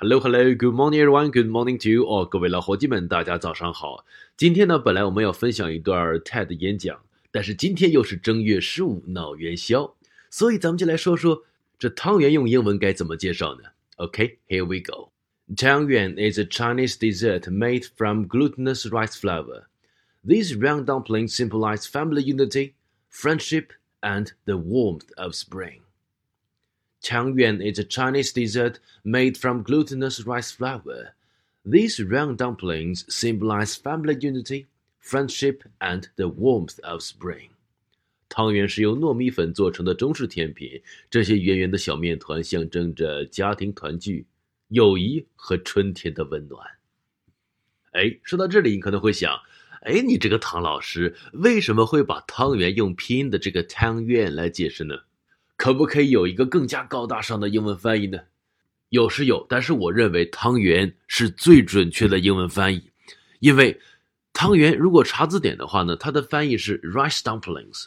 Hello, hello, good morning, everyone. Good morning to you all. 各位老伙计们，大家早上好。今天呢，本来我们要分享一段 TED 演讲，但是今天又是正月十五闹元宵，所以咱们就来说说这汤圆用英文该怎么介绍呢？Okay, here we go. Tangyuan is a Chinese dessert made from glutinous rice flour. These round dumplings symbolize family unity, friendship, and the warmth of spring. Changyuan is a Chinese dessert made from glutinous rice flour. These round dumplings symbolize family unity, friendship, and the warmth of spring. 汤圆是由糯米粉做成的中式甜品，这些圆圆的小面团象征着家庭团聚、友谊和春天的温暖。哎，说到这里，你可能会想，哎，你这个唐老师为什么会把汤圆用拼音的这个汤圆来解释呢？可不可以有一个更加高大上的英文翻译呢？有是有，但是我认为汤圆是最准确的英文翻译，因为汤圆如果查字典的话呢，它的翻译是 rice dumplings，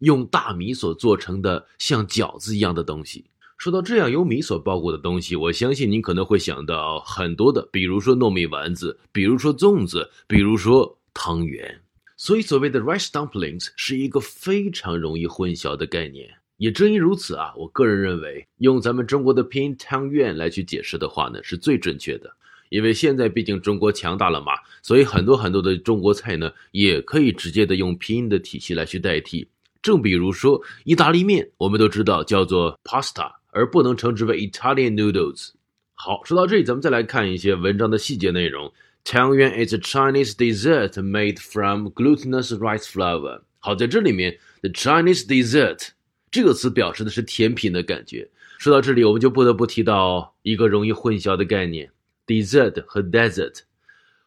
用大米所做成的像饺子一样的东西。说到这样由米所包裹的东西，我相信您可能会想到很多的，比如说糯米丸子，比如说粽子，比如说汤圆。所以所谓的 rice dumplings 是一个非常容易混淆的概念。也正因如此啊，我个人认为用咱们中国的拼音汤圆来去解释的话呢，是最准确的。因为现在毕竟中国强大了嘛，所以很多很多的中国菜呢，也可以直接的用拼音的体系来去代替。正比如说意大利面，我们都知道叫做 pasta，而不能称之为 Italian noodles。好，说到这里，咱们再来看一些文章的细节内容。汤圆 is a Chinese dessert made from glutinous rice flour。好，在这里面，the Chinese dessert。这个词表示的是甜品的感觉。说到这里，我们就不得不提到一个容易混淆的概念：dessert 和 desert。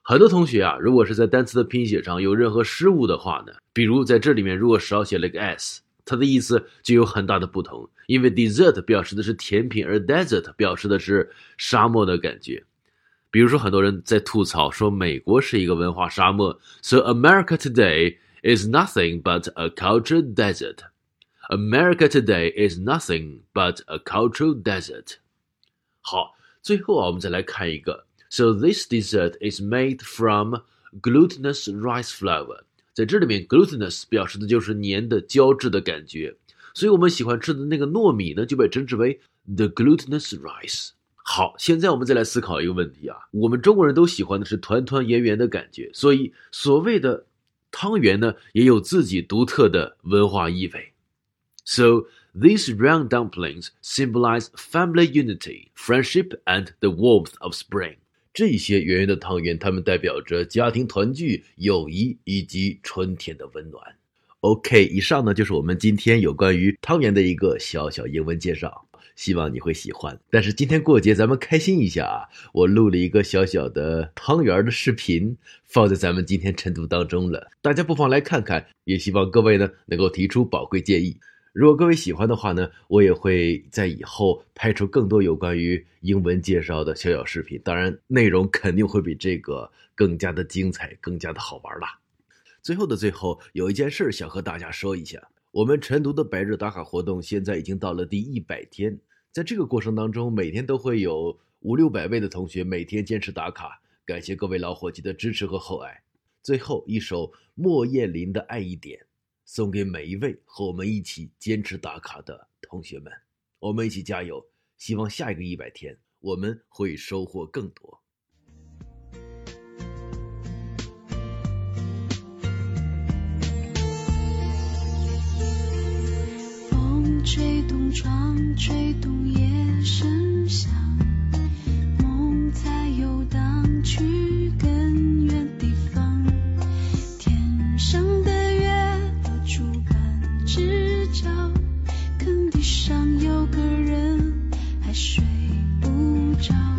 很多同学啊，如果是在单词的拼写上有任何失误的话呢，比如在这里面如果少写了个 s，它的意思就有很大的不同。因为 dessert 表示的是甜品，而 desert 表示的是沙漠的感觉。比如说，很多人在吐槽说美国是一个文化沙漠，So America today is nothing but a culture desert。America today is nothing but a cultural desert。好，最后啊，我们再来看一个。So this dessert is made from glutinous rice flour。在这里面，glutinous 表示的就是粘的、胶质的感觉，所以我们喜欢吃的那个糯米呢，就被称之为 the glutinous rice。好，现在我们再来思考一个问题啊，我们中国人都喜欢的是团团圆圆的感觉，所以所谓的汤圆呢，也有自己独特的文化意味。So these round dumplings symbolize family unity, friendship, and the warmth of spring. 这些圆圆的汤圆，它们代表着家庭团聚、友谊以及春天的温暖。OK，以上呢就是我们今天有关于汤圆的一个小小英文介绍，希望你会喜欢。但是今天过节，咱们开心一下啊！我录了一个小小的汤圆的视频，放在咱们今天晨读当中了，大家不妨来看看。也希望各位呢能够提出宝贵建议。如果各位喜欢的话呢，我也会在以后拍出更多有关于英文介绍的小小视频。当然，内容肯定会比这个更加的精彩，更加的好玩啦。最后的最后，有一件事想和大家说一下：我们晨读的百日打卡活动现在已经到了第一百天，在这个过程当中，每天都会有五六百位的同学每天坚持打卡，感谢各位老伙计的支持和厚爱。最后一首莫艳琳的《爱一点》。送给每一位和我们一起坚持打卡的同学们，我们一起加油！希望下一个一百天我们会收获更多。风吹动窗，吹动夜声响，着，